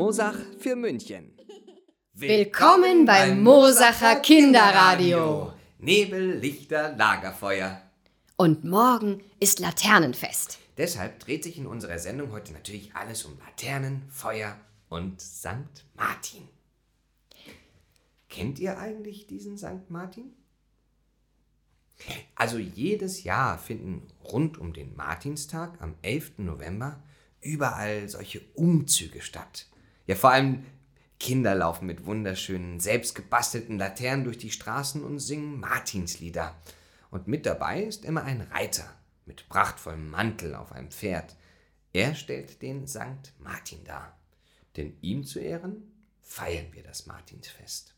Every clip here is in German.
Mosach für München. Willkommen beim Mosacher Kinderradio. Nebel, Lichter, Lagerfeuer. Und morgen ist Laternenfest. Deshalb dreht sich in unserer Sendung heute natürlich alles um Laternen, Feuer und St. Martin. Kennt ihr eigentlich diesen St. Martin? Also jedes Jahr finden rund um den Martinstag am 11. November überall solche Umzüge statt. Ja, vor allem Kinder laufen mit wunderschönen, selbstgebastelten Laternen durch die Straßen und singen Martinslieder. Und mit dabei ist immer ein Reiter mit prachtvollem Mantel auf einem Pferd. Er stellt den Sankt Martin dar. Denn ihm zu Ehren feiern wir das Martinsfest.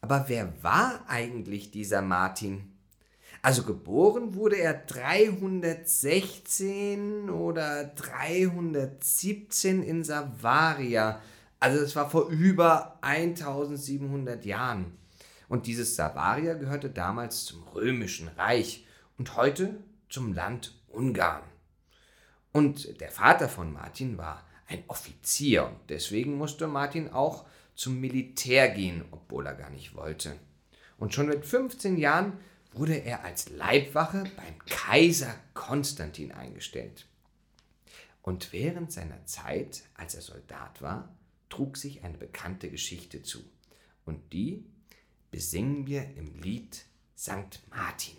Aber wer war eigentlich dieser Martin? Also geboren wurde er 316 oder 317 in Savaria. Also es war vor über 1700 Jahren. Und dieses Savaria gehörte damals zum römischen Reich und heute zum Land Ungarn. Und der Vater von Martin war ein Offizier und deswegen musste Martin auch zum Militär gehen, obwohl er gar nicht wollte. Und schon mit 15 Jahren wurde er als Leibwache beim Kaiser Konstantin eingestellt. Und während seiner Zeit, als er Soldat war, trug sich eine bekannte Geschichte zu. Und die besingen wir im Lied St. Martin.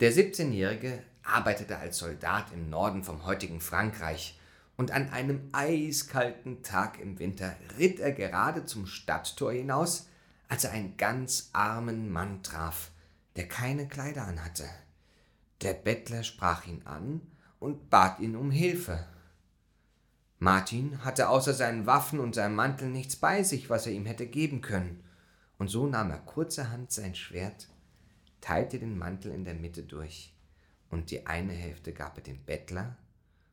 Der 17-Jährige arbeitete als Soldat im Norden vom heutigen Frankreich und an einem eiskalten Tag im Winter ritt er gerade zum Stadttor hinaus, als er einen ganz armen Mann traf, der keine Kleider anhatte. Der Bettler sprach ihn an und bat ihn um Hilfe. Martin hatte außer seinen Waffen und seinem Mantel nichts bei sich, was er ihm hätte geben können, und so nahm er kurzerhand sein Schwert, teilte den Mantel in der Mitte durch, und die eine Hälfte gab er dem Bettler,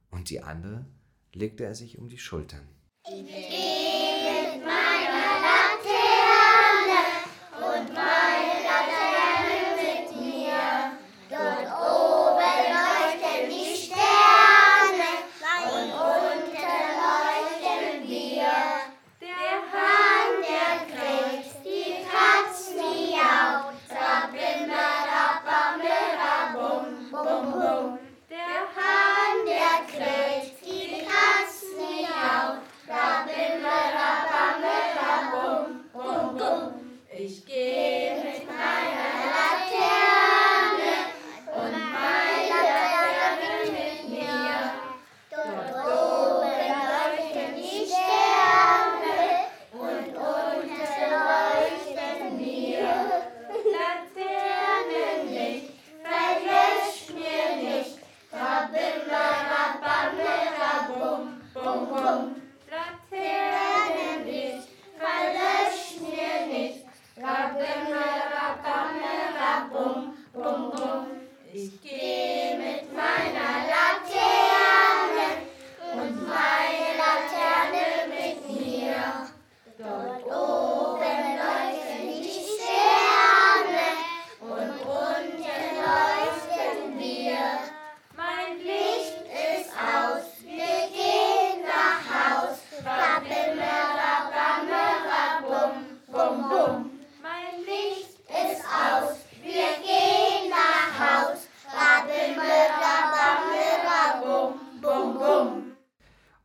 und die andere legte er sich um die Schultern. Ich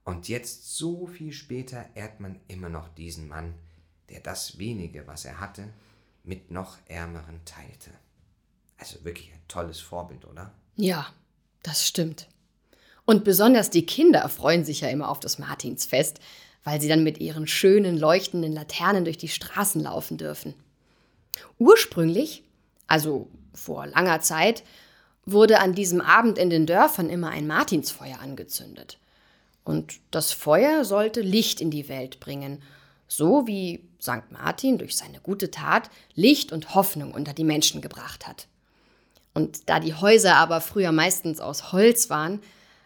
Und jetzt, so viel später, ehrt man immer noch diesen Mann, der das wenige, was er hatte, mit noch Ärmeren teilte. Also wirklich ein tolles Vorbild, oder? Ja, das stimmt. Und besonders die Kinder freuen sich ja immer auf das Martinsfest, weil sie dann mit ihren schönen leuchtenden Laternen durch die Straßen laufen dürfen. Ursprünglich, also vor langer Zeit, wurde an diesem Abend in den Dörfern immer ein Martinsfeuer angezündet. Und das Feuer sollte Licht in die Welt bringen, so wie St. Martin durch seine gute Tat Licht und Hoffnung unter die Menschen gebracht hat. Und da die Häuser aber früher meistens aus Holz waren,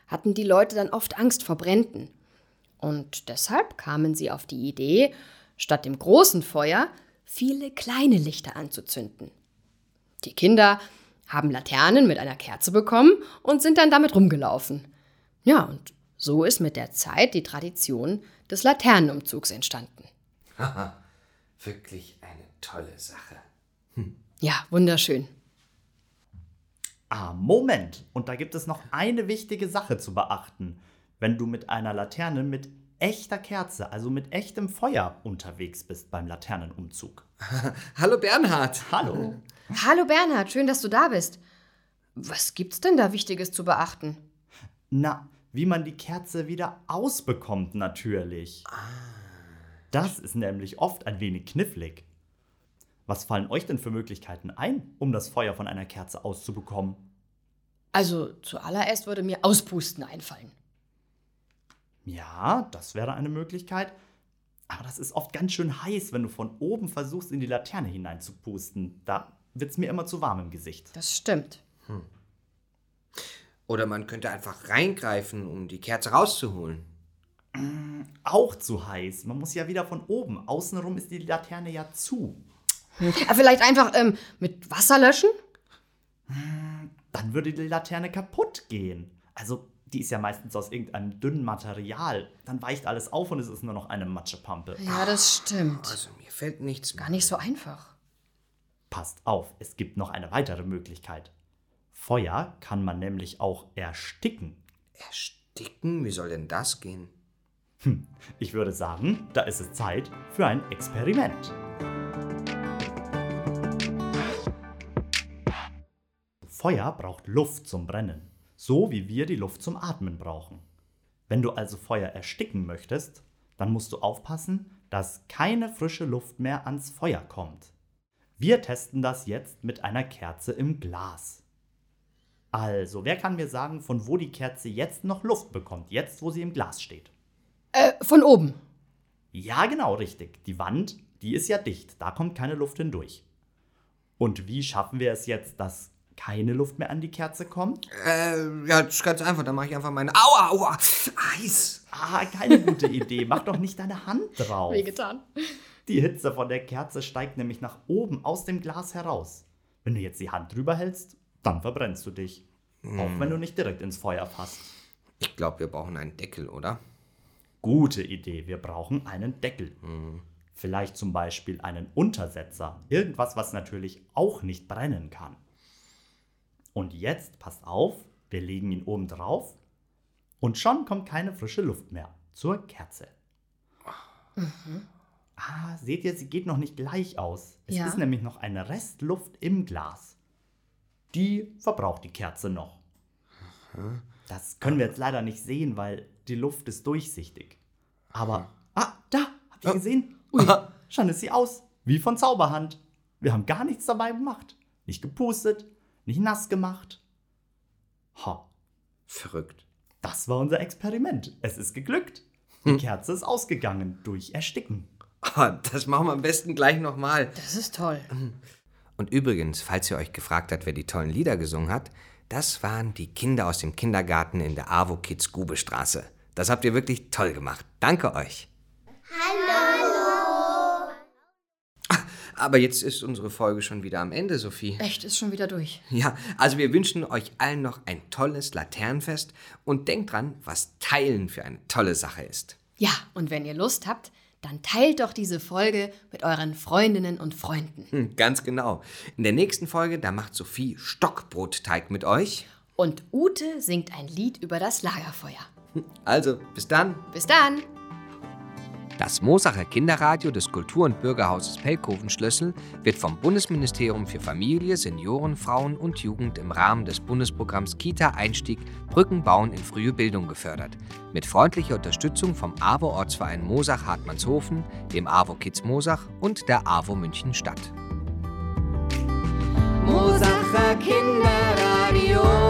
hatten die Leute dann oft Angst vor Bränden. Und deshalb kamen sie auf die Idee, statt dem großen Feuer viele kleine Lichter anzuzünden. Die Kinder haben Laternen mit einer Kerze bekommen und sind dann damit rumgelaufen. Ja, und so ist mit der Zeit die Tradition des Laternenumzugs entstanden. Haha, wirklich eine tolle Sache. Ja, wunderschön. Ah, Moment. Und da gibt es noch eine wichtige Sache zu beachten. Wenn du mit einer Laterne mit echter Kerze, also mit echtem Feuer unterwegs bist beim Laternenumzug. Hallo Bernhard. Hallo. Hallo Bernhard, schön, dass du da bist. Was gibt's denn da Wichtiges zu beachten? Na, wie man die Kerze wieder ausbekommt natürlich. Das ist nämlich oft ein wenig knifflig. Was fallen euch denn für Möglichkeiten ein, um das Feuer von einer Kerze auszubekommen? Also zuallererst würde mir Auspusten einfallen. Ja, das wäre eine Möglichkeit. Aber das ist oft ganz schön heiß, wenn du von oben versuchst, in die Laterne hineinzupusten. Da wird's mir immer zu warm im Gesicht. Das stimmt. Oder man könnte einfach reingreifen, um die Kerze rauszuholen. Auch zu heiß. Man muss ja wieder von oben. Außenrum ist die Laterne ja zu. Ah, vielleicht einfach ähm, mit Wasser löschen? Dann würde die Laterne kaputt gehen. Also, die ist ja meistens aus irgendeinem dünnen Material. Dann weicht alles auf und es ist nur noch eine Matschepampe. Ja, das stimmt. Also mir fällt nichts mehr. Gar nicht so einfach. Passt auf, es gibt noch eine weitere Möglichkeit. Feuer kann man nämlich auch ersticken. Ersticken? Wie soll denn das gehen? Ich würde sagen, da ist es Zeit für ein Experiment. Feuer braucht Luft zum Brennen, so wie wir die Luft zum Atmen brauchen. Wenn du also Feuer ersticken möchtest, dann musst du aufpassen, dass keine frische Luft mehr ans Feuer kommt. Wir testen das jetzt mit einer Kerze im Glas. Also, wer kann mir sagen, von wo die Kerze jetzt noch Luft bekommt, jetzt wo sie im Glas steht? Äh, von oben. Ja, genau, richtig. Die Wand, die ist ja dicht, da kommt keine Luft hindurch. Und wie schaffen wir es jetzt, dass keine Luft mehr an die Kerze kommt? Äh, ja, das ist ganz einfach. Dann mache ich einfach meine. Aua, aua! Eis! Ah, keine gute Idee. Mach doch nicht deine Hand drauf. Wehgetan. Die Hitze von der Kerze steigt nämlich nach oben aus dem Glas heraus. Wenn du jetzt die Hand drüber hältst, dann verbrennst du dich. Auch wenn du nicht direkt ins Feuer fasst. Ich glaube, wir brauchen einen Deckel, oder? Gute Idee, wir brauchen einen Deckel. Vielleicht zum Beispiel einen Untersetzer. Irgendwas, was natürlich auch nicht brennen kann. Und jetzt, passt auf, wir legen ihn oben drauf und schon kommt keine frische Luft mehr zur Kerze. Ah, seht ihr, sie geht noch nicht gleich aus. Es Ja. ist nämlich noch eine Restluft im Glas. Die verbraucht die Kerze noch. Das können wir jetzt leider nicht sehen, weil die Luft ist durchsichtig. Aber, ah, da, habt ihr gesehen? Ui, schon ist sie aus. Wie von Zauberhand. Wir haben gar nichts dabei gemacht. Nicht gepustet, nicht nass gemacht. Ha, Verrückt. das war unser Experiment. Es ist geglückt. Die Kerze ist ausgegangen durch Ersticken. Ah, das machen wir am besten gleich nochmal. Das ist toll. Und übrigens, falls ihr euch gefragt habt, wer die tollen Lieder gesungen hat, das waren die Kinder aus dem Kindergarten in der AWO Kids Gubestraße. Das habt ihr wirklich toll gemacht. Danke euch. Hallo. Aber jetzt ist unsere Folge schon wieder am Ende, Sophie. Echt, ist schon wieder durch. Ja, also wir wünschen euch allen noch ein tolles Laternenfest und denkt dran, was Teilen für eine tolle Sache ist. Ja, und wenn ihr Lust habt, dann teilt doch diese Folge mit euren Freundinnen und Freunden. Hm, ganz genau. In der nächsten Folge, da macht Sophie Stockbrotteig mit euch. Und Ute singt ein Lied über das Lagerfeuer. Also, bis dann. Bis dann! Das Mosacher Kinderradio des Kultur- und Bürgerhauses Pelkoven-Schlössel wird vom Bundesministerium für Familie, Senioren, Frauen und Jugend im Rahmen des Bundesprogramms Kita-Einstieg Brücken bauen in frühe Bildung gefördert. Mit freundlicher Unterstützung vom AWO-Ortsverein Mosach-Hartmannshofen, dem AWO Kids Mosach und der AWO München Stadt. Mosacher Kinderradio.